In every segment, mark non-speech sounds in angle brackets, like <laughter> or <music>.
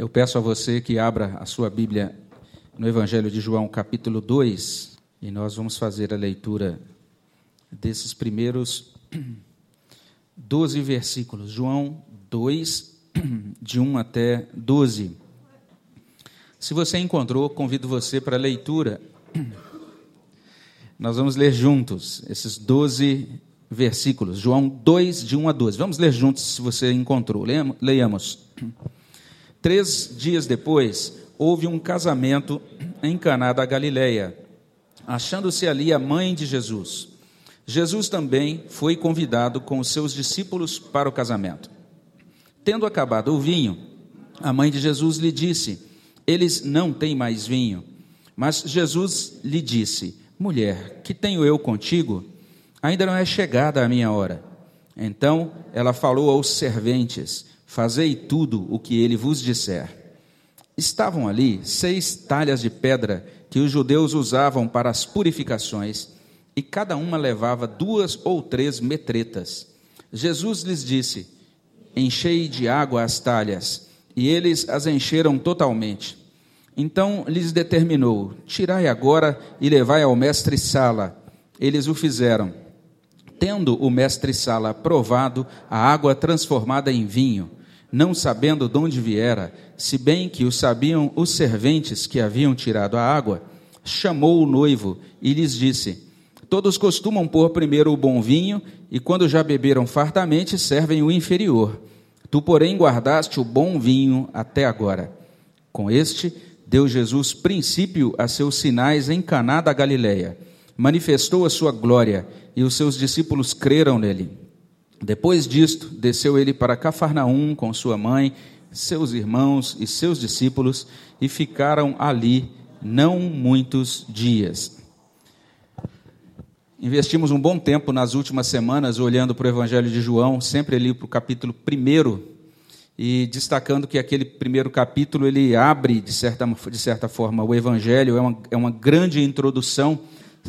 Eu peço a você que abra a sua Bíblia no Evangelho de João, capítulo 2, e nós vamos fazer a leitura desses primeiros <clears throat> 12 versículos. João 2, <clears throat> de 1 até 12. Se você encontrou, convido você para a leitura. <clears throat> Nós vamos ler juntos esses 12 versículos. João 2, de 1 a 12. Vamos ler juntos se você encontrou. Leiamos. Três dias depois, houve um casamento em Caná da Galileia, achando-se ali a mãe de Jesus. Jesus também foi convidado com os seus discípulos para o casamento. Tendo acabado o vinho, a mãe de Jesus lhe disse: eles não têm mais vinho. Mas Jesus lhe disse: Mulher, que tenho eu contigo? Ainda não é chegada a minha hora. Então ela falou aos serventes: Fazei tudo o que ele vos disser. Estavam ali seis talhas de pedra que os judeus usavam para as purificações, e cada uma levava duas ou três metretas. Jesus lhes disse: Enchei de água as talhas, e eles as encheram totalmente. Então lhes determinou: Tirai agora e levai ao mestre Sala. Eles o fizeram. Tendo o mestre Sala provado a água transformada em vinho, não sabendo de onde viera, se bem que o sabiam os serventes que haviam tirado a água, chamou o noivo e lhes disse: Todos costumam pôr primeiro o bom vinho, e quando já beberam fartamente, servem o inferior. Tu, porém, guardaste o bom vinho até agora. Com este, deu Jesus princípio a seus sinais em Caná da Galileia. Manifestou a sua glória e os seus discípulos creram nele. Depois disto, desceu ele para Cafarnaum com sua mãe, seus irmãos e seus discípulos e ficaram ali não muitos dias. Investimos um bom tempo nas últimas semanas olhando para o Evangelho de João, sempre ali para o capítulo 1 e destacando que aquele primeiro capítulo ele abre, de certa, de certa forma, o Evangelho, é uma, é uma grande introdução,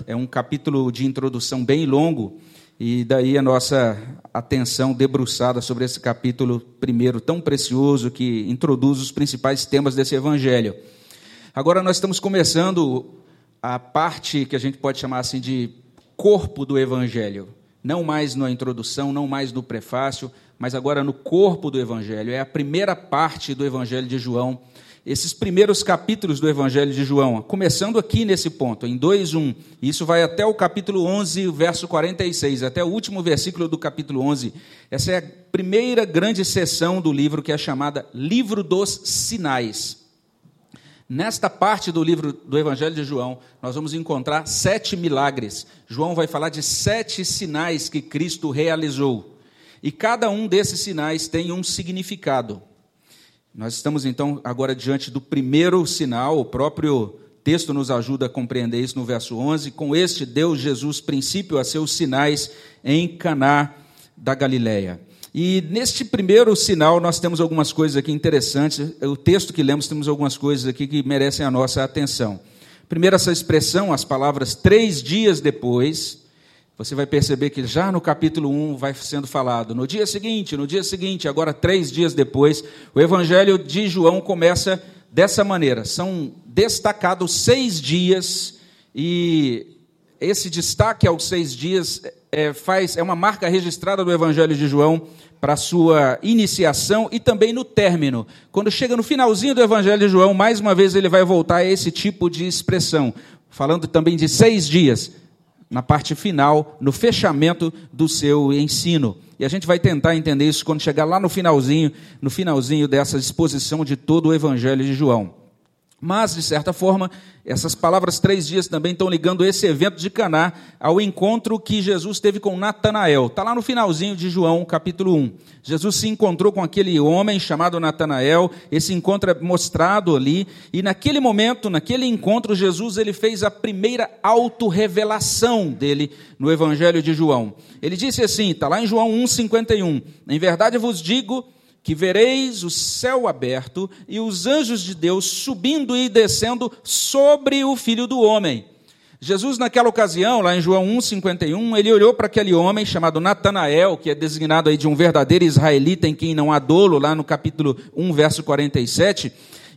é um capítulo de introdução bem longo, e daí a nossa atenção debruçada sobre esse capítulo primeiro, tão precioso, que introduz os principais temas desse Evangelho. Agora nós estamos começando a parte que a gente pode chamar assim de corpo do Evangelho. Não mais na introdução, não mais no prefácio, mas agora no corpo do Evangelho. É a primeira parte do Evangelho de João. Esses primeiros capítulos do Evangelho de João, começando aqui nesse ponto, em 2:1. Isso vai até o capítulo 11, verso 46, até o último versículo do capítulo 11. Essa é a primeira grande sessão do livro que é chamada Livro dos Sinais. Nesta parte do livro do Evangelho de João, nós vamos encontrar sete milagres. João vai falar de sete sinais que Cristo realizou. E cada um desses sinais tem um significado. Nós estamos então agora diante do primeiro sinal, o próprio texto nos ajuda a compreender isso no verso 11. Com este deu Jesus princípio a seus sinais em Caná da Galileia. E neste primeiro sinal nós temos algumas coisas aqui interessantes. O texto que lemos temos algumas coisas aqui que merecem a nossa atenção. Primeiro essa expressão, as palavras três dias depois, você vai perceber que já no capítulo 1 vai sendo falado. No dia seguinte, no dia seguinte, agora três dias depois, o evangelho de João começa dessa maneira. São destacados seis dias, e esse destaque aos seis dias é, faz, é uma marca registrada do evangelho de João para sua iniciação e também no término. Quando chega no finalzinho do evangelho de João, mais uma vez ele vai voltar a esse tipo de expressão, falando também de seis dias na parte final, no fechamento do seu ensino. E a gente vai tentar entender isso quando chegar lá no finalzinho, no finalzinho dessa exposição de todo o Evangelho de João. Mas, de certa forma, essas palavras três dias também estão ligando esse evento de Caná ao encontro que Jesus teve com Natanael. Está lá no finalzinho de João, capítulo 1. Jesus se encontrou com aquele homem chamado Natanael, esse encontro é mostrado ali, e naquele momento, naquele encontro, Jesus ele fez a primeira autorrevelação dele no Evangelho de João. Ele disse assim, está lá em João 1,51, Em verdade vos digo que vereis o céu aberto e os anjos de Deus subindo e descendo sobre o filho do homem. Jesus, naquela ocasião, lá em João 1,51, ele olhou para aquele homem chamado Natanael, que é designado aí de um verdadeiro israelita em quem não há dolo, lá no capítulo 1, verso 47,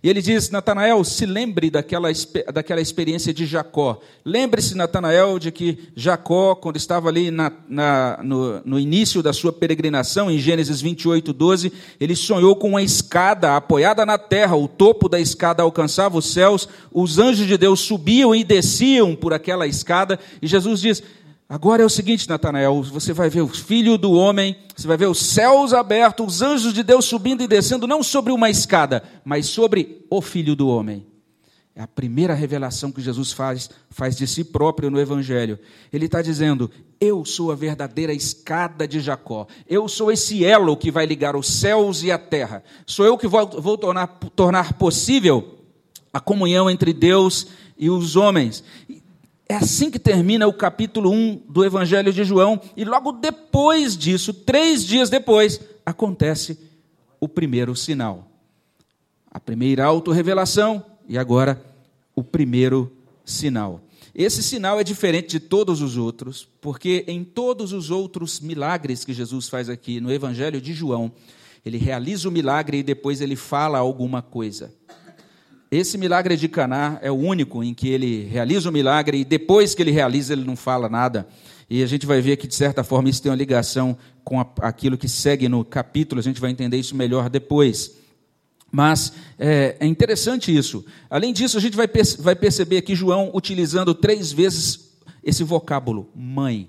e ele diz: Natanael, se lembre daquela, daquela experiência de Jacó. Lembre-se, Natanael, de que Jacó, quando estava ali na, na, no, no, início da sua peregrinação, em Gênesis 28, 12, ele sonhou com uma escada apoiada na terra, o topo da escada alcançava os céus, os anjos de Deus subiam e desciam por aquela escada, e Jesus diz: Agora é o seguinte, Natanael, você vai ver o filho do homem, você vai ver os céus abertos, os anjos de Deus subindo e descendo, não sobre uma escada, mas sobre o filho do homem. É a primeira revelação que Jesus faz, faz de si próprio no Evangelho. Ele está dizendo: Eu sou a verdadeira escada de Jacó. Eu sou esse elo que vai ligar os céus e a terra. Sou eu que vou, vou tornar, tornar possível a comunhão entre Deus e os homens. É assim que termina o capítulo 1 do Evangelho de João, e logo depois disso, três dias depois, acontece o primeiro sinal. A primeira autorrevelação e agora o primeiro sinal. Esse sinal é diferente de todos os outros, porque em todos os outros milagres que Jesus faz aqui no Evangelho de João, ele realiza o milagre e depois ele fala alguma coisa. Esse milagre de Caná é o único em que ele realiza o milagre e depois que ele realiza ele não fala nada. E a gente vai ver que de certa forma isso tem uma ligação com aquilo que segue no capítulo. A gente vai entender isso melhor depois. Mas é, é interessante isso. Além disso, a gente vai, vai perceber aqui João utilizando três vezes esse vocábulo, mãe.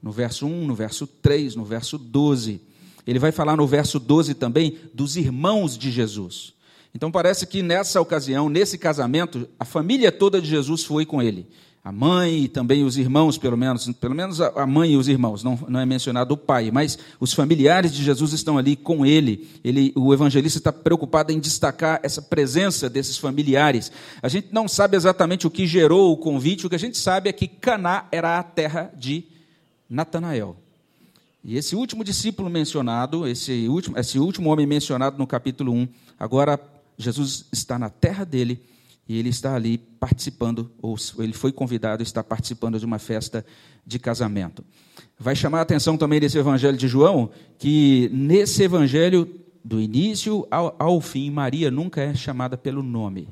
No verso 1, no verso 3, no verso 12. Ele vai falar no verso 12 também dos irmãos de Jesus. Então parece que nessa ocasião, nesse casamento, a família toda de Jesus foi com ele. A mãe e também os irmãos, pelo menos, pelo menos a mãe e os irmãos, não, não é mencionado o pai, mas os familiares de Jesus estão ali com ele. ele. O evangelista está preocupado em destacar essa presença desses familiares. A gente não sabe exatamente o que gerou o convite, o que a gente sabe é que Caná era a terra de Natanael. E esse último discípulo mencionado, esse último, esse último homem mencionado no capítulo 1, agora Jesus está na terra dele e ele está ali participando, ou ele foi convidado, está participando de uma festa de casamento. Vai chamar a atenção também desse evangelho de João, que nesse evangelho, do início ao, ao fim, Maria nunca é chamada pelo nome.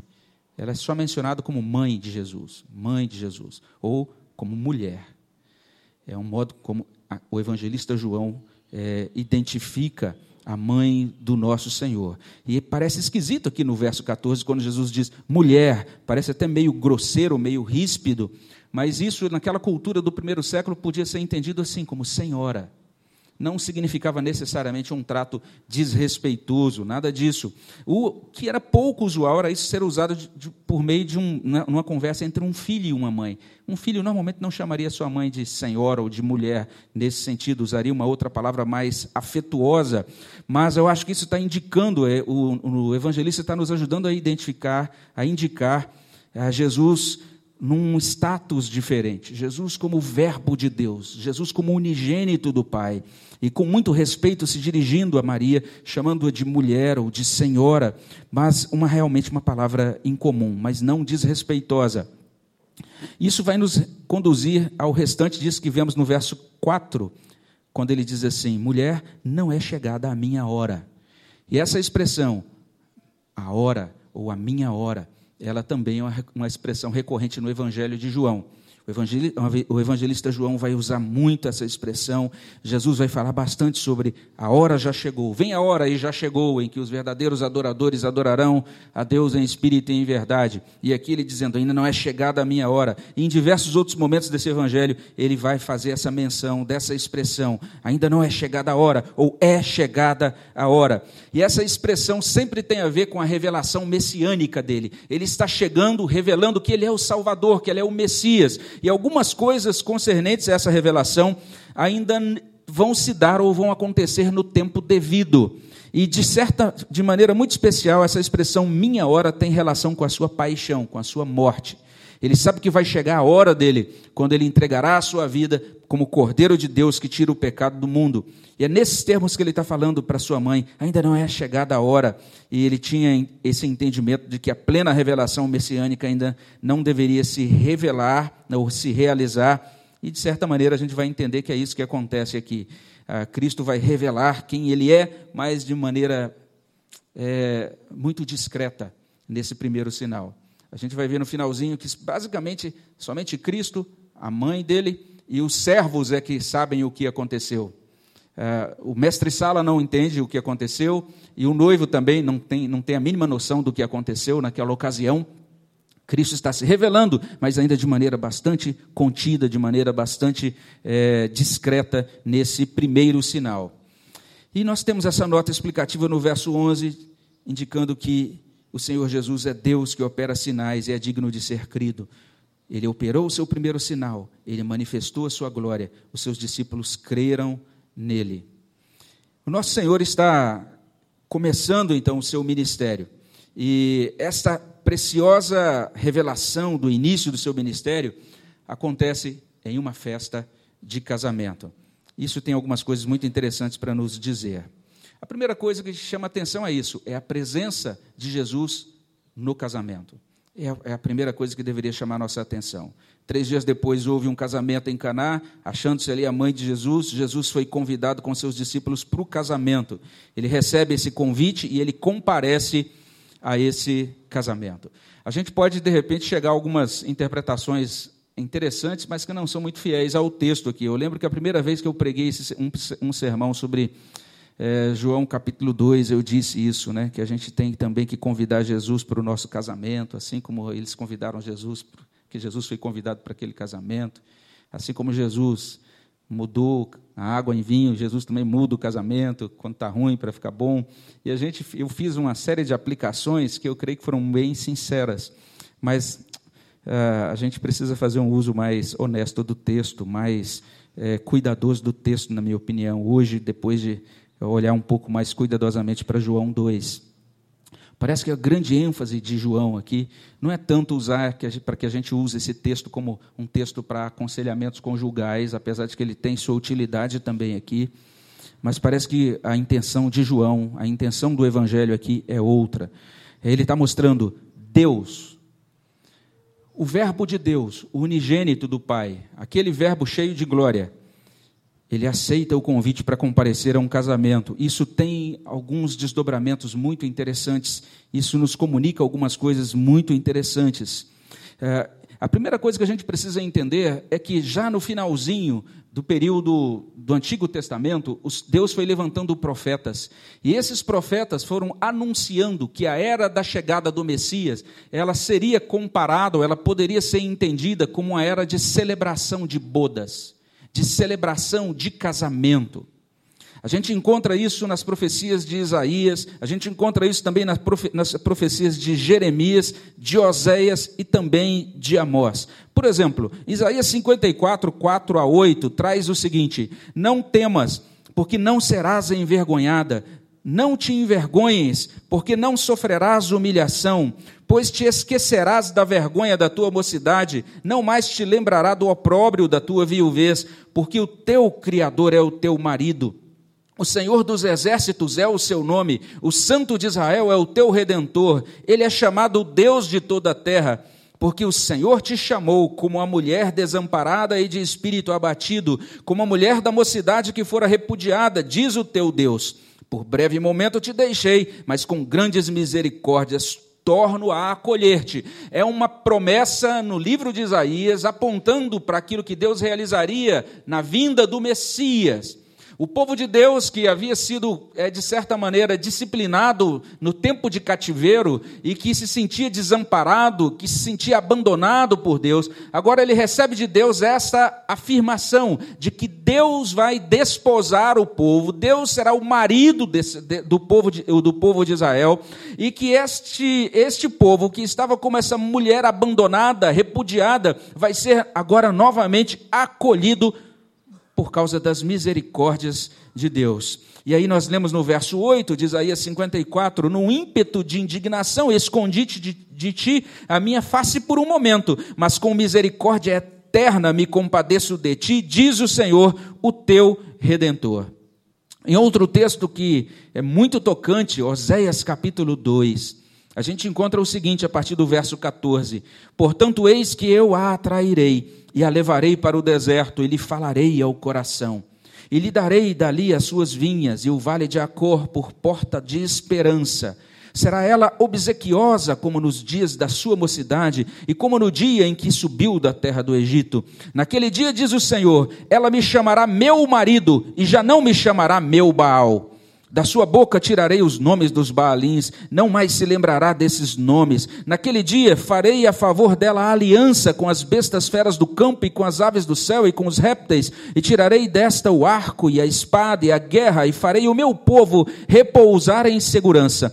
Ela é só mencionada como mãe de Jesus, mãe de Jesus, ou como mulher. É um modo como o evangelista João é, identifica a mãe do nosso Senhor. E parece esquisito aqui no verso 14, quando Jesus diz mulher, parece até meio grosseiro, meio ríspido, mas isso naquela cultura do primeiro século podia ser entendido assim, como senhora não significava necessariamente um trato desrespeitoso, nada disso. O que era pouco usual era isso ser usado de, de, por meio de um, né, uma conversa entre um filho e uma mãe. Um filho normalmente não chamaria sua mãe de senhora ou de mulher nesse sentido, usaria uma outra palavra mais afetuosa. Mas eu acho que isso está indicando, é, o, o evangelista está nos ajudando a identificar, a indicar a Jesus num status diferente. Jesus como verbo de Deus, Jesus como unigênito do Pai, e com muito respeito se dirigindo a Maria, chamando-a de mulher ou de senhora, mas uma realmente uma palavra incomum, mas não desrespeitosa. Isso vai nos conduzir ao restante disso que vemos no verso 4, quando ele diz assim: Mulher, não é chegada a minha hora. E essa expressão, a hora ou a minha hora, ela também é uma expressão recorrente no Evangelho de João. O evangelista João vai usar muito essa expressão. Jesus vai falar bastante sobre a hora já chegou. Vem a hora e já chegou em que os verdadeiros adoradores adorarão a Deus em espírito e em verdade. E aqui ele dizendo: ainda não é chegada a minha hora. E em diversos outros momentos desse evangelho, ele vai fazer essa menção dessa expressão: ainda não é chegada a hora, ou é chegada a hora. E essa expressão sempre tem a ver com a revelação messiânica dele. Ele está chegando, revelando que ele é o Salvador, que ele é o Messias e algumas coisas concernentes a essa revelação ainda vão se dar ou vão acontecer no tempo devido. E de certa, de maneira muito especial, essa expressão minha hora tem relação com a sua paixão, com a sua morte. Ele sabe que vai chegar a hora dele, quando ele entregará a sua vida como Cordeiro de Deus que tira o pecado do mundo. E é nesses termos que ele está falando para sua mãe. Ainda não é chegada a hora. E ele tinha esse entendimento de que a plena revelação messiânica ainda não deveria se revelar ou se realizar. E de certa maneira a gente vai entender que é isso que acontece aqui. Ah, Cristo vai revelar quem ele é, mas de maneira é, muito discreta nesse primeiro sinal. A gente vai ver no finalzinho que basicamente somente Cristo, a mãe dele e os servos é que sabem o que aconteceu. É, o mestre Sala não entende o que aconteceu e o noivo também não tem, não tem a mínima noção do que aconteceu naquela ocasião. Cristo está se revelando, mas ainda de maneira bastante contida, de maneira bastante é, discreta nesse primeiro sinal. E nós temos essa nota explicativa no verso 11, indicando que o Senhor Jesus é Deus que opera sinais e é digno de ser crido. Ele operou o seu primeiro sinal, ele manifestou a sua glória, os seus discípulos creram nele. O nosso Senhor está começando então o seu ministério. E esta preciosa revelação do início do seu ministério acontece em uma festa de casamento. Isso tem algumas coisas muito interessantes para nos dizer. A primeira coisa que chama atenção é isso: é a presença de Jesus no casamento. É, é a primeira coisa que deveria chamar nossa atenção. Três dias depois houve um casamento em Caná, achando-se ali a mãe de Jesus. Jesus foi convidado com seus discípulos para o casamento. Ele recebe esse convite e ele comparece a esse casamento. A gente pode de repente chegar a algumas interpretações interessantes, mas que não são muito fiéis ao texto aqui. Eu lembro que a primeira vez que eu preguei um sermão sobre é, João capítulo 2, eu disse isso, né, que a gente tem também que convidar Jesus para o nosso casamento, assim como eles convidaram Jesus, que Jesus foi convidado para aquele casamento, assim como Jesus mudou a água em vinho, Jesus também muda o casamento quando está ruim para ficar bom. E a gente, eu fiz uma série de aplicações que eu creio que foram bem sinceras, mas uh, a gente precisa fazer um uso mais honesto do texto, mais é, cuidadoso do texto, na minha opinião, hoje, depois de olhar um pouco mais cuidadosamente para João 2. Parece que a grande ênfase de João aqui não é tanto usar para que a gente use esse texto como um texto para aconselhamentos conjugais, apesar de que ele tem sua utilidade também aqui, mas parece que a intenção de João, a intenção do Evangelho aqui é outra. Ele está mostrando Deus, o Verbo de Deus, o unigênito do Pai, aquele Verbo cheio de glória, ele aceita o convite para comparecer a um casamento. Isso tem alguns desdobramentos muito interessantes. Isso nos comunica algumas coisas muito interessantes. É, a primeira coisa que a gente precisa entender é que já no finalzinho do período do Antigo Testamento, Deus foi levantando profetas. E esses profetas foram anunciando que a era da chegada do Messias, ela seria comparada, ela poderia ser entendida como uma era de celebração de bodas de celebração de casamento. A gente encontra isso nas profecias de Isaías, a gente encontra isso também nas, profecias de Jeremias, de Oséias e também de Amós. Por exemplo, Isaías 54, 4 a 8 traz o seguinte: Não temas, porque não serás envergonhada, não te envergonhes, porque não sofrerás humilhação, pois te esquecerás da vergonha da tua mocidade, não mais te lembrará do opróbrio da tua viuvez, porque o teu Criador é o teu marido. O Senhor dos exércitos é o seu nome, o Santo de Israel é o teu redentor, ele é chamado o Deus de toda a terra porque o Senhor te chamou como a mulher desamparada e de espírito abatido, como a mulher da mocidade que fora repudiada, diz o teu Deus. Por breve momento te deixei, mas com grandes misericórdias torno a acolher-te. É uma promessa no livro de Isaías apontando para aquilo que Deus realizaria na vinda do Messias. O povo de Deus, que havia sido, é, de certa maneira, disciplinado no tempo de cativeiro e que se sentia desamparado, que se sentia abandonado por Deus, agora ele recebe de Deus essa afirmação de que Deus vai desposar o povo, Deus será o marido desse, do, povo de, do povo de Israel, e que este, este povo, que estava como essa mulher abandonada, repudiada, vai ser agora novamente acolhido por causa das misericórdias de Deus. E aí nós lemos no verso 8 de Isaías 54, no ímpeto de indignação, escondi de, de ti a minha face por um momento, mas com misericórdia eterna me compadeço de ti, diz o Senhor, o teu redentor. Em outro texto que é muito tocante, Oséias capítulo 2, a gente encontra o seguinte a partir do verso 14: Portanto, eis que eu a atrairei e a levarei para o deserto e lhe falarei ao coração. E lhe darei dali as suas vinhas e o vale de Acor por porta de esperança. Será ela obsequiosa como nos dias da sua mocidade e como no dia em que subiu da terra do Egito. Naquele dia, diz o Senhor, ela me chamará meu marido e já não me chamará meu Baal. Da sua boca tirarei os nomes dos Baalins, não mais se lembrará desses nomes. Naquele dia farei a favor dela a aliança com as bestas feras do campo e com as aves do céu e com os répteis, e tirarei desta o arco e a espada e a guerra, e farei o meu povo repousar em segurança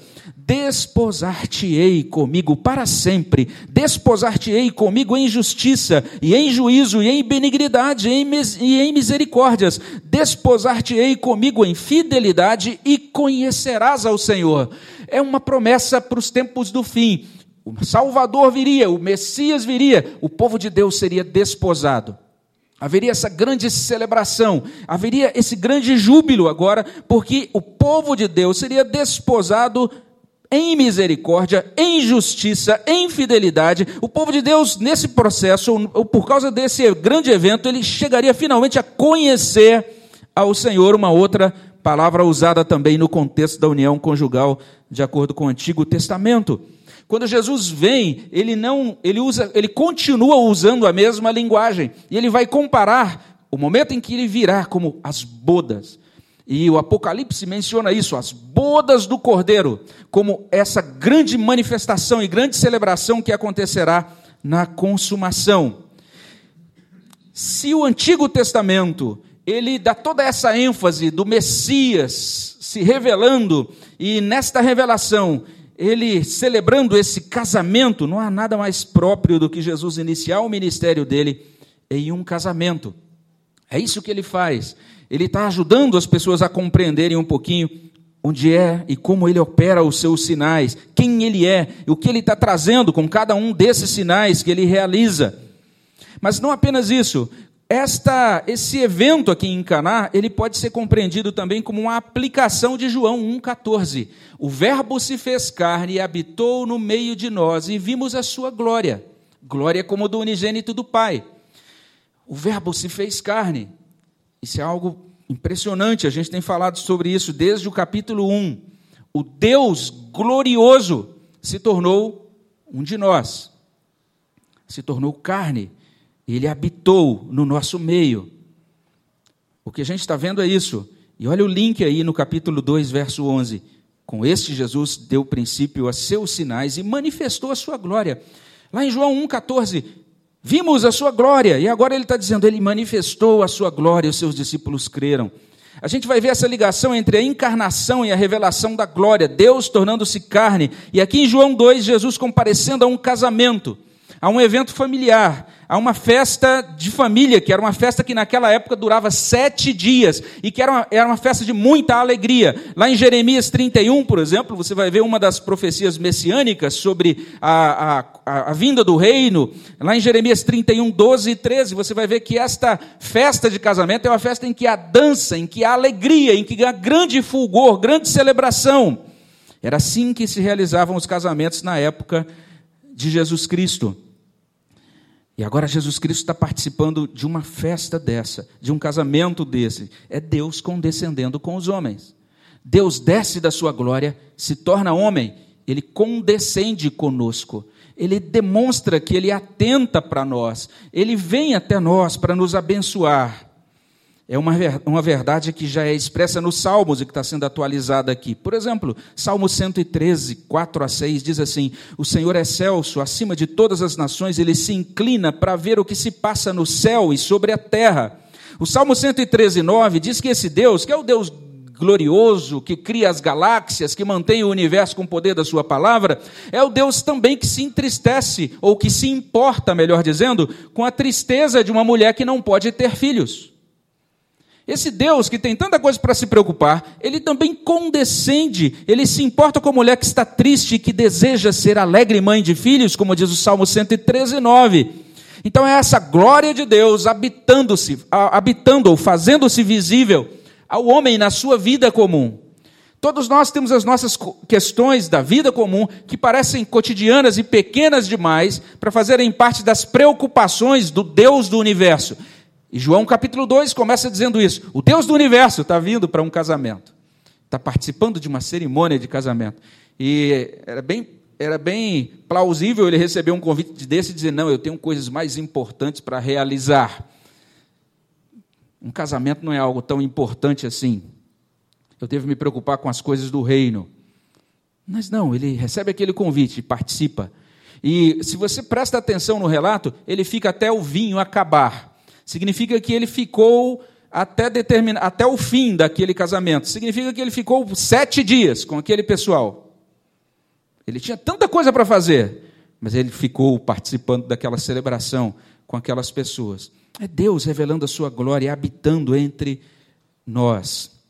desposar-te-ei comigo para sempre, desposar-te-ei comigo em justiça, e em juízo, e em benignidade, e em, misericórdias, desposar-te-ei comigo em fidelidade, e conhecerás ao Senhor. É uma promessa para os tempos do fim. O Salvador viria, o Messias viria, o povo de Deus seria desposado. Haveria essa grande celebração, haveria esse grande júbilo agora, porque o povo de Deus seria desposado em misericórdia, em justiça, em fidelidade. O povo de Deus, nesse processo, por causa desse grande evento, ele chegaria finalmente a conhecer ao Senhor, uma outra palavra usada também no contexto da união conjugal, de acordo com o Antigo Testamento. Quando Jesus vem, ele não, ele usa, ele continua usando a mesma linguagem, e ele vai comparar o momento em que ele virá como as bodas. E o Apocalipse menciona isso, as bodas do Cordeiro, como essa grande manifestação e grande celebração que acontecerá na consumação. Se o Antigo Testamento ele dá toda essa ênfase do Messias se revelando e nesta revelação ele celebrando esse casamento, não há nada mais próprio do que Jesus iniciar o ministério dele em um casamento. É isso que ele faz ele está ajudando as pessoas a compreenderem um pouquinho onde é e como ele opera os seus sinais, quem ele é o que ele está trazendo com cada um desses sinais que ele realiza. Mas não apenas isso, esta, esse evento aqui em Caná, ele pode ser compreendido também como uma aplicação de João 1,14. O verbo se fez carne e habitou no meio de nós, e vimos a sua glória. Glória como do unigênito do Pai. O verbo se fez carne. Isso é algo impressionante, a gente tem falado sobre isso desde o capítulo 1. O Deus glorioso se tornou um de nós, se tornou carne, ele habitou no nosso meio. O que a gente está vendo é isso. E olha o link aí no capítulo 2, verso 11. Com este Jesus deu princípio a seus sinais e manifestou a sua glória. Lá em João 1,14, Vimos a sua glória, e agora ele está dizendo, ele manifestou a sua glória, os seus discípulos creram. A gente vai ver essa ligação entre a encarnação e a revelação da glória, Deus tornando-se carne. E aqui em João 2, Jesus comparecendo a um casamento, a um evento familiar, a uma festa de família, que era uma festa que naquela época durava sete dias e que era uma, era uma festa de muita alegria. Lá em Jeremias 31, por exemplo, você vai ver uma das profecias messiânicas sobre a, a, a vinda do reino. Lá em Jeremias 31, 12 e 13, você vai ver que esta festa de casamento é uma festa em que há dança, em que há alegria, em que há grande fulgor, grande celebração. Era assim que se realizavam os casamentos na época de Jesus Cristo. E agora Jesus Cristo está participando de uma festa dessa, de um casamento desse. É Deus condescendendo com os homens. Deus desce da sua glória, se torna homem, ele condescende conosco. Ele demonstra que ele atenta para nós, ele vem até nós para nos abençoar é uma, uma verdade que já é expressa nos Salmos e que está sendo atualizada aqui. Por exemplo, Salmo 113, 4 a 6 diz assim: O Senhor é celso, acima de todas as nações, ele se inclina para ver o que se passa no céu e sobre a terra. O Salmo 113, 9 diz que esse Deus, que é o Deus glorioso, que cria as galáxias, que mantém o universo com o poder da sua palavra, é o Deus também que se entristece, ou que se importa, melhor dizendo, com a tristeza de uma mulher que não pode ter filhos. Esse Deus que tem tanta coisa para se preocupar, ele também condescende, ele se importa com a mulher que está triste e que deseja ser alegre mãe de filhos, como diz o Salmo 113, 9. Então é essa glória de Deus habitando-se, habitando ou fazendo-se visível ao homem na sua vida comum. Todos nós temos as nossas questões da vida comum que parecem cotidianas e pequenas demais para fazerem parte das preocupações do Deus do universo. E João capítulo 2 começa dizendo isso. O Deus do universo está vindo para um casamento. Está participando de uma cerimônia de casamento. E era bem, era bem plausível ele receber um convite desse e dizer: Não, eu tenho coisas mais importantes para realizar. Um casamento não é algo tão importante assim eu devo me preocupar com as coisas do reino. Mas não, ele recebe aquele convite, participa. E se você presta atenção no relato, ele fica até o vinho acabar. Significa que ele ficou até, determin... até o fim daquele casamento. Significa que ele ficou sete dias com aquele pessoal. Ele tinha tanta coisa para fazer, mas ele ficou participando daquela celebração com aquelas pessoas. É Deus revelando a sua glória e habitando entre nós.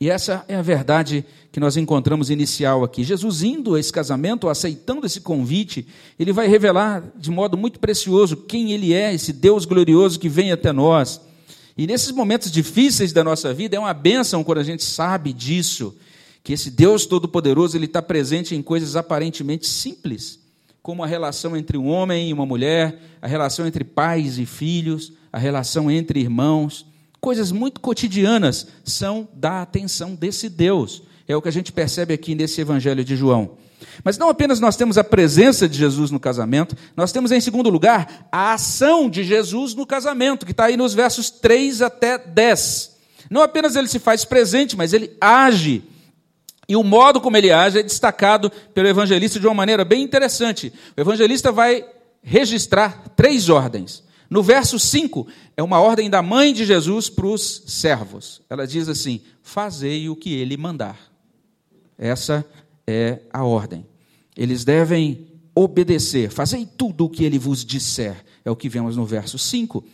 E essa é a verdade que nós encontramos inicial aqui. Jesus indo a esse casamento, aceitando esse convite, ele vai revelar de modo muito precioso quem ele é, esse Deus glorioso que vem até nós. E nesses momentos difíceis da nossa vida, é uma bênção quando a gente sabe disso, que esse Deus Todo-Poderoso ele está presente em coisas aparentemente simples, como a relação entre um homem e uma mulher, a relação entre pais e filhos, a relação entre irmãos coisas muito cotidianas são da atenção desse Deus. É o que a gente percebe aqui nesse Evangelho de João. Mas não apenas nós temos a presença de Jesus no casamento, nós temos em segundo lugar a ação de Jesus no casamento, que está aí nos versos 3 até 10. Não apenas ele se faz presente, mas ele age. E o modo como ele age é destacado pelo evangelista de uma maneira bem interessante. O evangelista vai registrar três ordens. No verso 5, é uma ordem da mãe de Jesus para os servos. Ela diz assim: Fazei o que ele mandar. Essa é a ordem. Eles devem obedecer, fazei tudo o que ele vos disser. É o que vemos no verso 5.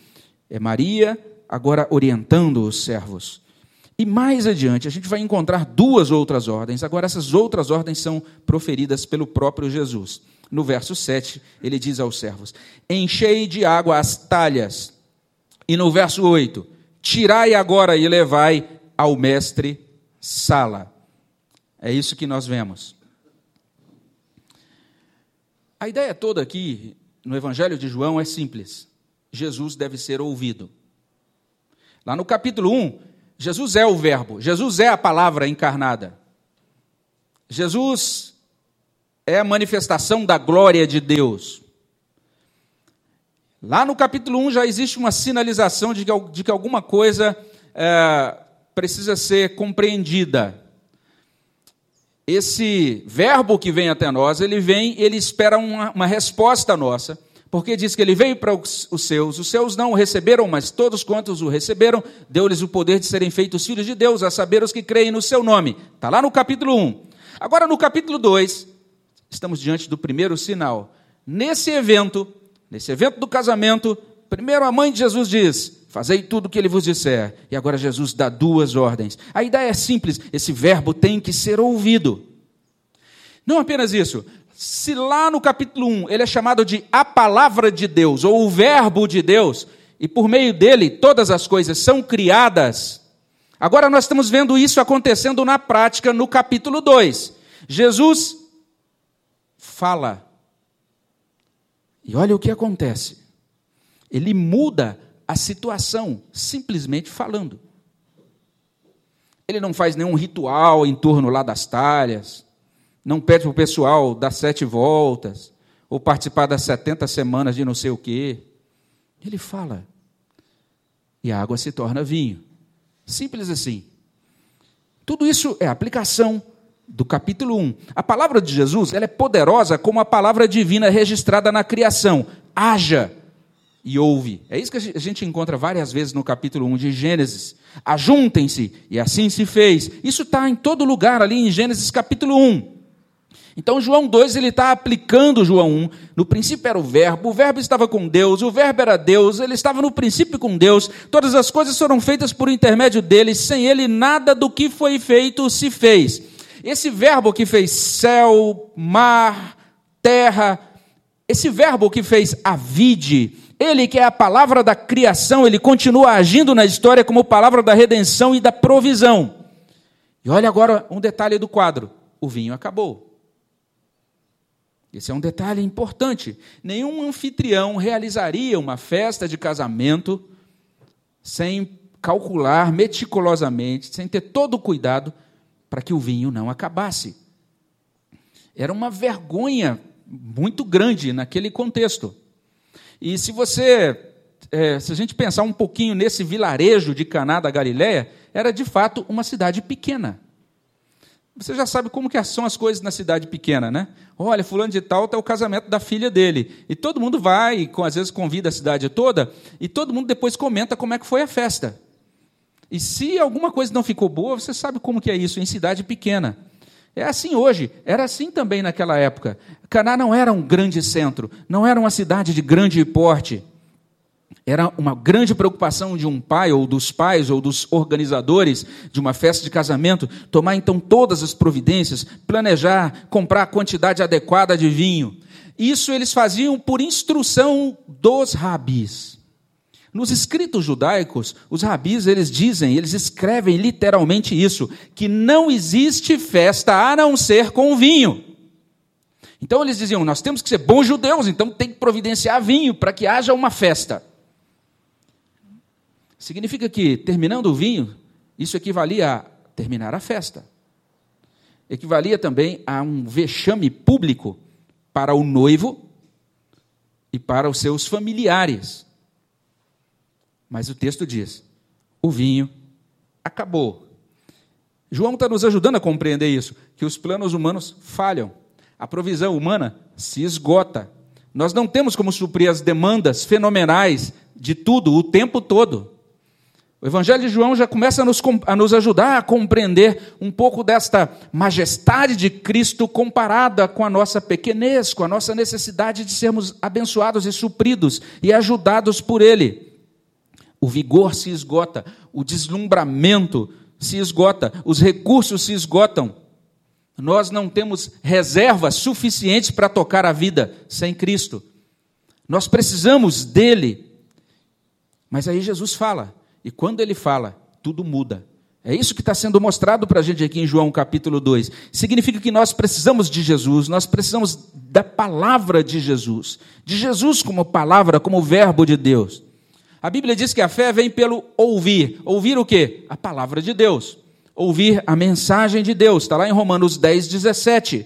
É Maria agora orientando os servos. E mais adiante, a gente vai encontrar duas outras ordens. Agora, essas outras ordens são proferidas pelo próprio Jesus no verso 7, ele diz aos servos: Enchei de água as talhas. E no verso 8, tirai agora e levai ao mestre Sala. É isso que nós vemos. A ideia toda aqui no Evangelho de João é simples: Jesus deve ser ouvido. Lá no capítulo 1, Jesus é o Verbo, Jesus é a palavra encarnada. Jesus é a manifestação da glória de Deus. Lá no capítulo 1 já existe uma sinalização de que, de que alguma coisa é, precisa ser compreendida. Esse verbo que vem até nós, ele vem, ele espera uma, uma resposta nossa, porque diz que ele veio para os, os seus, os seus não o receberam, mas todos quantos o receberam, deu-lhes o poder de serem feitos filhos de Deus, a saber os que creem no seu nome. Está lá no capítulo 1. Agora no capítulo 2, estamos diante do primeiro sinal. Nesse evento, nesse evento do casamento, primeiro a mãe de Jesus diz: Fazei tudo o que ele vos disser. E agora Jesus dá duas ordens. A ideia é simples: esse verbo tem que ser ouvido. Não apenas isso. Se lá no capítulo 1 ele é chamado de a palavra de Deus, ou o verbo de Deus, e por meio dele todas as coisas são criadas, agora nós estamos vendo isso acontecendo na prática no capítulo 2. Jesus fala. E olha o que acontece. Ele muda a situação simplesmente falando. Ele não faz nenhum ritual em torno lá das talhas, não pede para o pessoal dar sete voltas, ou participar das 70 semanas de não sei o quê. Ele fala. E a água se torna vinho. Simples assim. Tudo isso é aplicação do capítulo 1. A palavra de Jesus ela é poderosa como a palavra divina registrada na criação. Haja e ouve. É isso que a gente encontra várias vezes no capítulo 1 de Gênesis. Ajuntem-se, e assim se fez. Isso está em todo lugar ali em Gênesis capítulo 1. Então, João 2, ele está aplicando João 1. No princípio era o Verbo, o Verbo estava com Deus, o Verbo era Deus, ele estava no princípio com Deus, todas as coisas foram feitas por intermédio dele, sem ele nada do que foi feito se fez. Esse Verbo que fez céu, mar, terra, esse Verbo que fez a vide, ele que é a palavra da criação, ele continua agindo na história como palavra da redenção e da provisão. E olha agora um detalhe do quadro: o vinho acabou. Esse é um detalhe importante. Nenhum anfitrião realizaria uma festa de casamento sem calcular meticulosamente, sem ter todo o cuidado para que o vinho não acabasse. Era uma vergonha muito grande naquele contexto. E se você, é, se a gente pensar um pouquinho nesse vilarejo de Caná da Galiléia, era de fato uma cidade pequena. Você já sabe como que são as coisas na cidade pequena, né? Olha, fulano de tal está o casamento da filha dele. E todo mundo vai, às vezes convida a cidade toda, e todo mundo depois comenta como é que foi a festa. E se alguma coisa não ficou boa, você sabe como que é isso em cidade pequena. É assim hoje, era assim também naquela época. Caná não era um grande centro, não era uma cidade de grande porte. Era uma grande preocupação de um pai, ou dos pais, ou dos organizadores de uma festa de casamento, tomar então todas as providências, planejar, comprar a quantidade adequada de vinho. Isso eles faziam por instrução dos rabis. Nos escritos judaicos, os rabis eles dizem, eles escrevem literalmente isso, que não existe festa a não ser com vinho. Então eles diziam: nós temos que ser bons judeus, então tem que providenciar vinho para que haja uma festa. Significa que, terminando o vinho, isso equivalia a terminar a festa. Equivalia também a um vexame público para o noivo e para os seus familiares. Mas o texto diz: o vinho acabou. João está nos ajudando a compreender isso, que os planos humanos falham, a provisão humana se esgota. Nós não temos como suprir as demandas fenomenais de tudo o tempo todo. O Evangelho de João já começa a nos, a nos, ajudar a compreender um pouco desta majestade de Cristo comparada com a nossa pequenez, com a nossa necessidade de sermos abençoados e supridos e ajudados por Ele. O vigor se esgota, o deslumbramento se esgota, os recursos se esgotam. Nós não temos reservas suficientes para tocar a vida sem Cristo. Nós precisamos dele. Mas aí Jesus fala e quando ele fala, tudo muda. É isso que está sendo mostrado para a gente aqui em João capítulo 2. Significa que nós precisamos de Jesus, nós precisamos da palavra de Jesus. De Jesus como palavra, como verbo de Deus. A Bíblia diz que a fé vem pelo ouvir. Ouvir o quê? A palavra de Deus. Ouvir a mensagem de Deus. Está lá em Romanos 10, 17.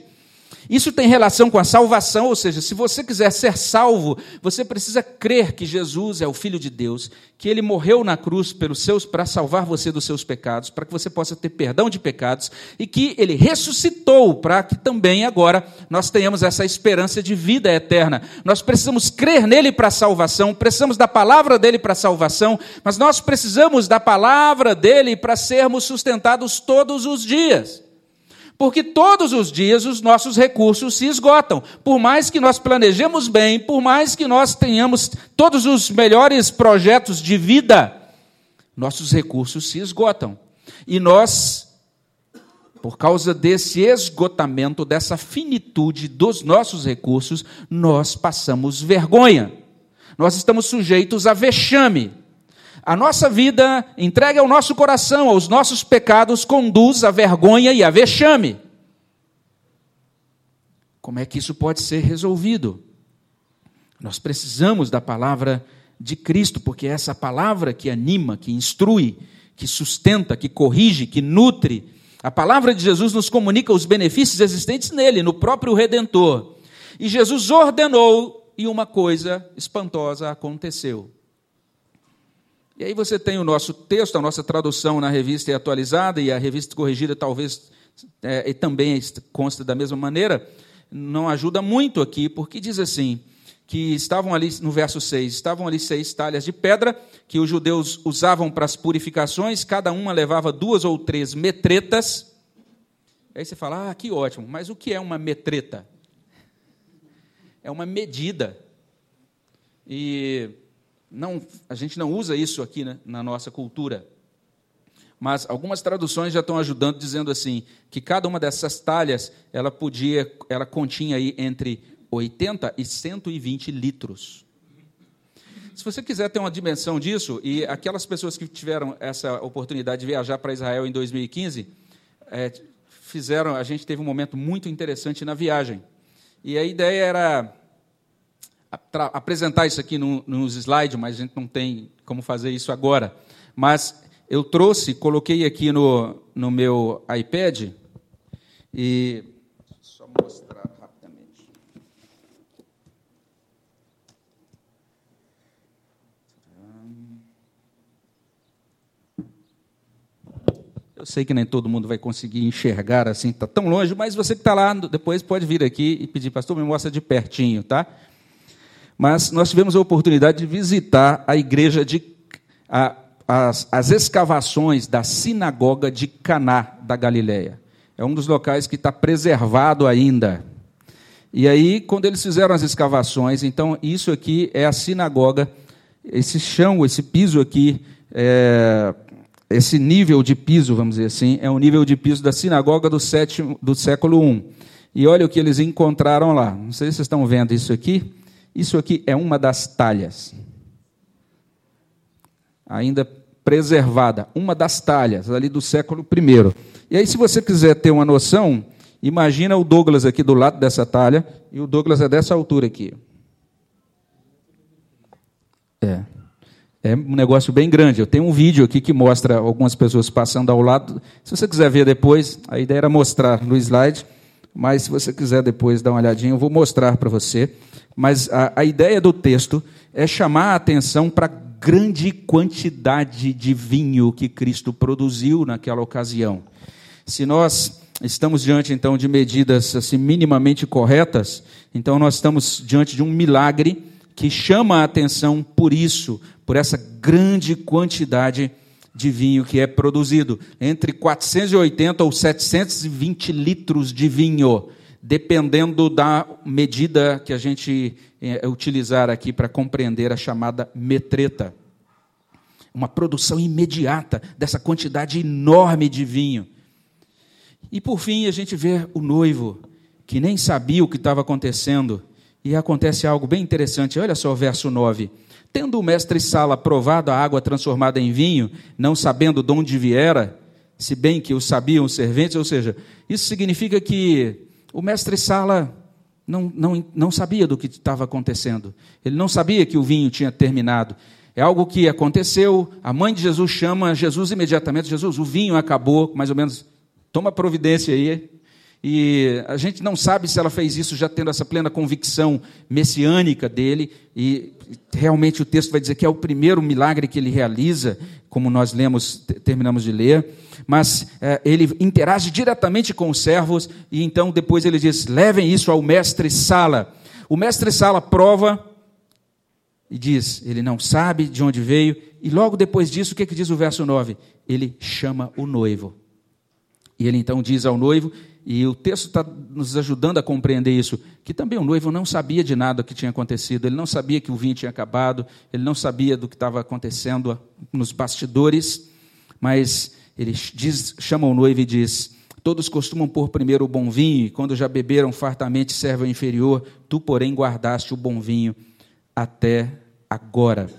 Isso tem relação com a salvação, ou seja, se você quiser ser salvo, você precisa crer que Jesus é o Filho de Deus, que ele morreu na cruz pelos seus para salvar você dos seus pecados, para que você possa ter perdão de pecados e que ele ressuscitou para que também agora nós tenhamos essa esperança de vida eterna. Nós precisamos crer nele para a salvação, precisamos da palavra dele para a salvação, mas nós precisamos da palavra dele para sermos sustentados todos os dias. Porque todos os dias os nossos recursos se esgotam. Por mais que nós planejemos bem, por mais que nós tenhamos todos os melhores projetos de vida, nossos recursos se esgotam. E nós, por causa desse esgotamento, dessa finitude dos nossos recursos, nós passamos vergonha. Nós estamos sujeitos a vexame. A nossa vida entregue ao nosso coração, aos nossos pecados, conduz à vergonha e à vexame. Como é que isso pode ser resolvido? Nós precisamos da palavra de Cristo, porque é essa palavra que anima, que instrui, que sustenta, que corrige, que nutre. A palavra de Jesus nos comunica os benefícios existentes nele, no próprio Redentor. E Jesus ordenou e uma coisa espantosa aconteceu. E aí você tem o nosso texto, a nossa tradução na revista é atualizada e a revista corrigida talvez é, também consta da mesma maneira, não ajuda muito aqui, porque diz assim, que estavam ali, no verso 6, estavam ali seis talhas de pedra, que os judeus usavam para as purificações, cada uma levava duas ou três metretas, Aí você fala, ah, que ótimo, mas o que é uma metreta? É uma medida. E não, a gente não usa isso aqui né, na nossa cultura. Mas algumas traduções já estão ajudando, dizendo assim, que cada uma dessas talhas, ela podia, ela continha aí entre 80 e 120 litros. Se você quiser ter uma dimensão disso, e aquelas pessoas que tiveram essa oportunidade de viajar para Israel em 2015, é, fizeram, a gente teve um momento muito interessante na viagem. E a ideia era apresentar isso aqui no, nos slides, mas a gente não tem como fazer isso agora. Mas eu trouxe, coloquei aqui no, no meu iPad, e só mostrar. Eu sei que nem todo mundo vai conseguir enxergar assim, está tão longe, mas você que está lá, depois pode vir aqui e pedir, pastor, me mostra de pertinho, tá? Mas nós tivemos a oportunidade de visitar a igreja de. A, as, as escavações da sinagoga de Caná da Galileia. É um dos locais que está preservado ainda. E aí, quando eles fizeram as escavações, então isso aqui é a sinagoga, esse chão, esse piso aqui, é, esse nível de piso, vamos dizer assim, é o nível de piso da sinagoga do, sétimo, do século I. E olha o que eles encontraram lá. Não sei se vocês estão vendo isso aqui. Isso aqui é uma das talhas. Ainda preservada, uma das talhas ali do século I. E aí, se você quiser ter uma noção, imagina o Douglas aqui do lado dessa talha, e o Douglas é dessa altura aqui. É. É um negócio bem grande. Eu tenho um vídeo aqui que mostra algumas pessoas passando ao lado. Se você quiser ver depois, a ideia era mostrar no slide, mas se você quiser depois dar uma olhadinha, eu vou mostrar para você. Mas a, a ideia do texto é chamar a atenção para a grande quantidade de vinho que Cristo produziu naquela ocasião. Se nós estamos diante então de medidas assim minimamente corretas, então nós estamos diante de um milagre que chama a atenção por isso, por essa grande quantidade de vinho que é produzido. Entre 480 ou 720 litros de vinho, dependendo da medida que a gente é, utilizar aqui para compreender a chamada metreta. Uma produção imediata dessa quantidade enorme de vinho. E por fim, a gente vê o noivo, que nem sabia o que estava acontecendo e acontece algo bem interessante. Olha só o verso 9. Tendo o mestre Sala provado a água transformada em vinho, não sabendo de onde viera, se bem que o sabiam os serventes, ou seja, isso significa que o mestre Sala não, não, não sabia do que estava acontecendo. Ele não sabia que o vinho tinha terminado. É algo que aconteceu, a mãe de Jesus chama Jesus imediatamente, Jesus, o vinho acabou, mais ou menos, toma providência aí, e a gente não sabe se ela fez isso já tendo essa plena convicção messiânica dele, e realmente o texto vai dizer que é o primeiro milagre que ele realiza, como nós lemos, terminamos de ler, mas é, ele interage diretamente com os servos, e então depois ele diz: levem isso ao mestre Sala. O mestre Sala prova e diz: ele não sabe de onde veio, e logo depois disso, o que, é que diz o verso 9? Ele chama o noivo. E ele então diz ao noivo, e o texto está nos ajudando a compreender isso, que também o noivo não sabia de nada que tinha acontecido, ele não sabia que o vinho tinha acabado, ele não sabia do que estava acontecendo nos bastidores, mas ele diz, chama o noivo e diz: Todos costumam pôr primeiro o bom vinho, e quando já beberam fartamente serve o inferior, tu, porém, guardaste o bom vinho até agora.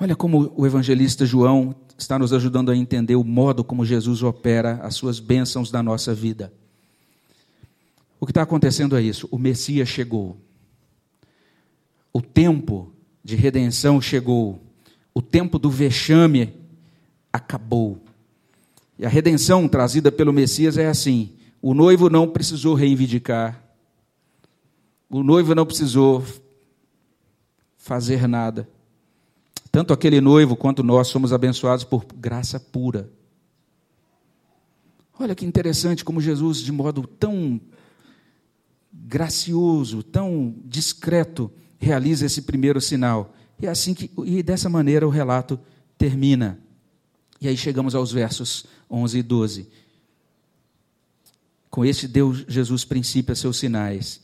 Olha como o evangelista João está nos ajudando a entender o modo como Jesus opera as suas bênçãos na nossa vida. O que está acontecendo é isso: o Messias chegou, o tempo de redenção chegou, o tempo do vexame acabou. E a redenção trazida pelo Messias é assim: o noivo não precisou reivindicar, o noivo não precisou fazer nada. Tanto aquele noivo quanto nós somos abençoados por graça pura. Olha que interessante como Jesus, de modo tão gracioso, tão discreto, realiza esse primeiro sinal. E é assim que e dessa maneira o relato termina. E aí chegamos aos versos 11 e 12. Com este deu Jesus princípio a seus sinais.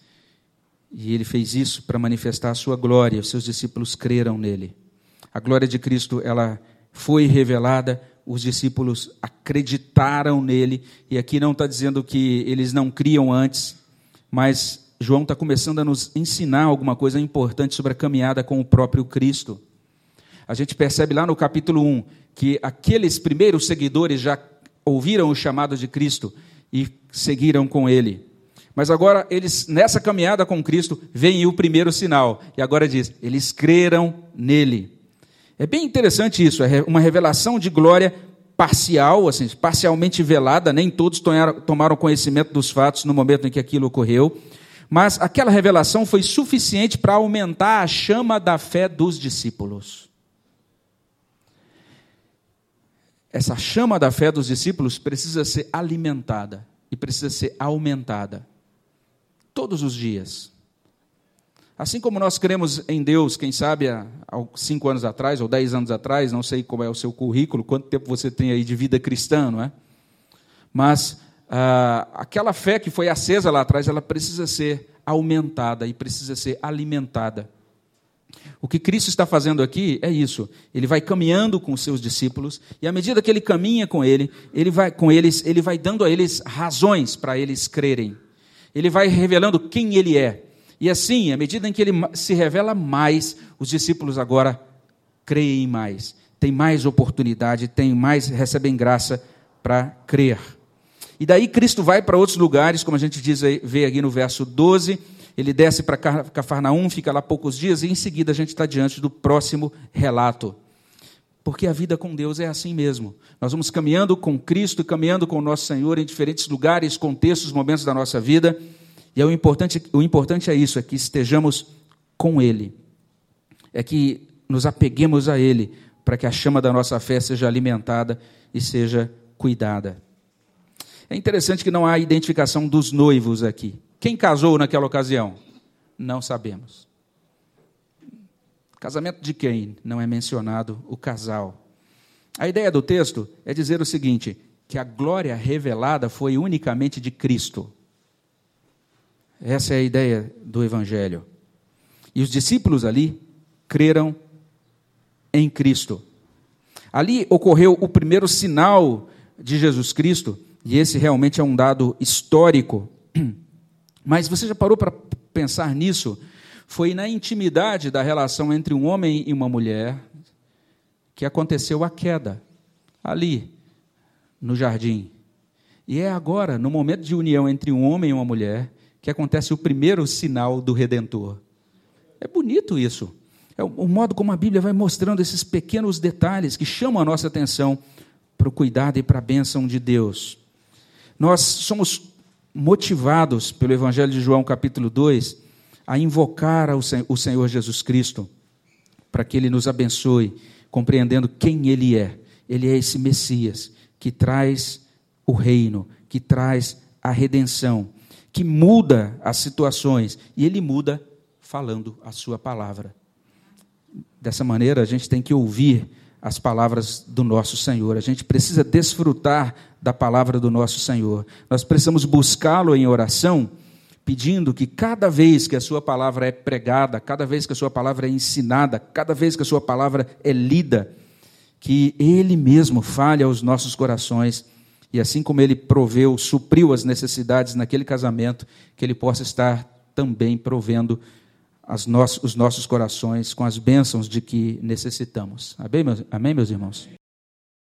E ele fez isso para manifestar a sua glória. Os seus discípulos creram nele. A glória de Cristo, ela foi revelada, os discípulos acreditaram nele. E aqui não está dizendo que eles não criam antes, mas João está começando a nos ensinar alguma coisa importante sobre a caminhada com o próprio Cristo. A gente percebe lá no capítulo 1 que aqueles primeiros seguidores já ouviram o chamado de Cristo e seguiram com ele. Mas agora eles nessa caminhada com Cristo vem o primeiro sinal e agora diz: eles creram nele. É bem interessante isso, é uma revelação de glória parcial, assim, parcialmente velada, nem todos tomaram conhecimento dos fatos no momento em que aquilo ocorreu, mas aquela revelação foi suficiente para aumentar a chama da fé dos discípulos. Essa chama da fé dos discípulos precisa ser alimentada e precisa ser aumentada todos os dias. Assim como nós cremos em Deus, quem sabe há cinco anos atrás ou dez anos atrás, não sei como é o seu currículo, quanto tempo você tem aí de vida cristã, não é? Mas ah, aquela fé que foi acesa lá atrás, ela precisa ser aumentada e precisa ser alimentada. O que Cristo está fazendo aqui é isso. Ele vai caminhando com os seus discípulos e à medida que ele caminha com ele, ele vai com eles, ele vai dando a eles razões para eles crerem. Ele vai revelando quem ele é. E assim, à medida em que ele se revela mais, os discípulos agora creem mais, têm mais oportunidade, têm mais, recebem graça para crer. E daí Cristo vai para outros lugares, como a gente diz, vê aqui no verso 12, ele desce para Cafarnaum, fica lá poucos dias, e em seguida a gente está diante do próximo relato. Porque a vida com Deus é assim mesmo. Nós vamos caminhando com Cristo, caminhando com o nosso Senhor em diferentes lugares, contextos, momentos da nossa vida e é o importante, o importante é isso, é que estejamos com Ele. É que nos apeguemos a Ele, para que a chama da nossa fé seja alimentada e seja cuidada. É interessante que não há identificação dos noivos aqui. Quem casou naquela ocasião? Não sabemos. Casamento de quem? Não é mencionado o casal. A ideia do texto é dizer o seguinte: que a glória revelada foi unicamente de Cristo. Essa é a ideia do Evangelho. E os discípulos ali creram em Cristo. Ali ocorreu o primeiro sinal de Jesus Cristo, e esse realmente é um dado histórico. <clears throat> Mas você já parou para pensar nisso? Foi na intimidade da relação entre um homem e uma mulher que aconteceu a queda, ali, no jardim. E é agora, no momento de união entre um homem e uma mulher, que acontece o primeiro sinal do Redentor. É bonito isso. É o modo como a Bíblia vai mostrando esses pequenos detalhes que chamam a nossa atenção para o cuidado e para a bênção de Deus. Nós somos motivados pelo Evangelho de João, capítulo 2, a invocar o Senhor Jesus Cristo para que Ele nos abençoe, compreendendo quem Ele é. Ele é esse Messias que traz o reino, que traz a redenção que muda as situações e ele muda falando a sua palavra. Dessa maneira, a gente tem que ouvir as palavras do nosso Senhor. A gente precisa desfrutar da palavra do nosso Senhor. Nós precisamos buscá-lo em oração, pedindo que cada vez que a sua palavra é pregada, cada vez que a sua palavra é ensinada, cada vez que a sua palavra é lida, que ele mesmo fale aos nossos corações e assim como ele proveu, supriu as necessidades naquele casamento, que ele possa estar também provendo no os nossos corações com as bênçãos de que necessitamos. Amém, meus, amém, meus irmãos?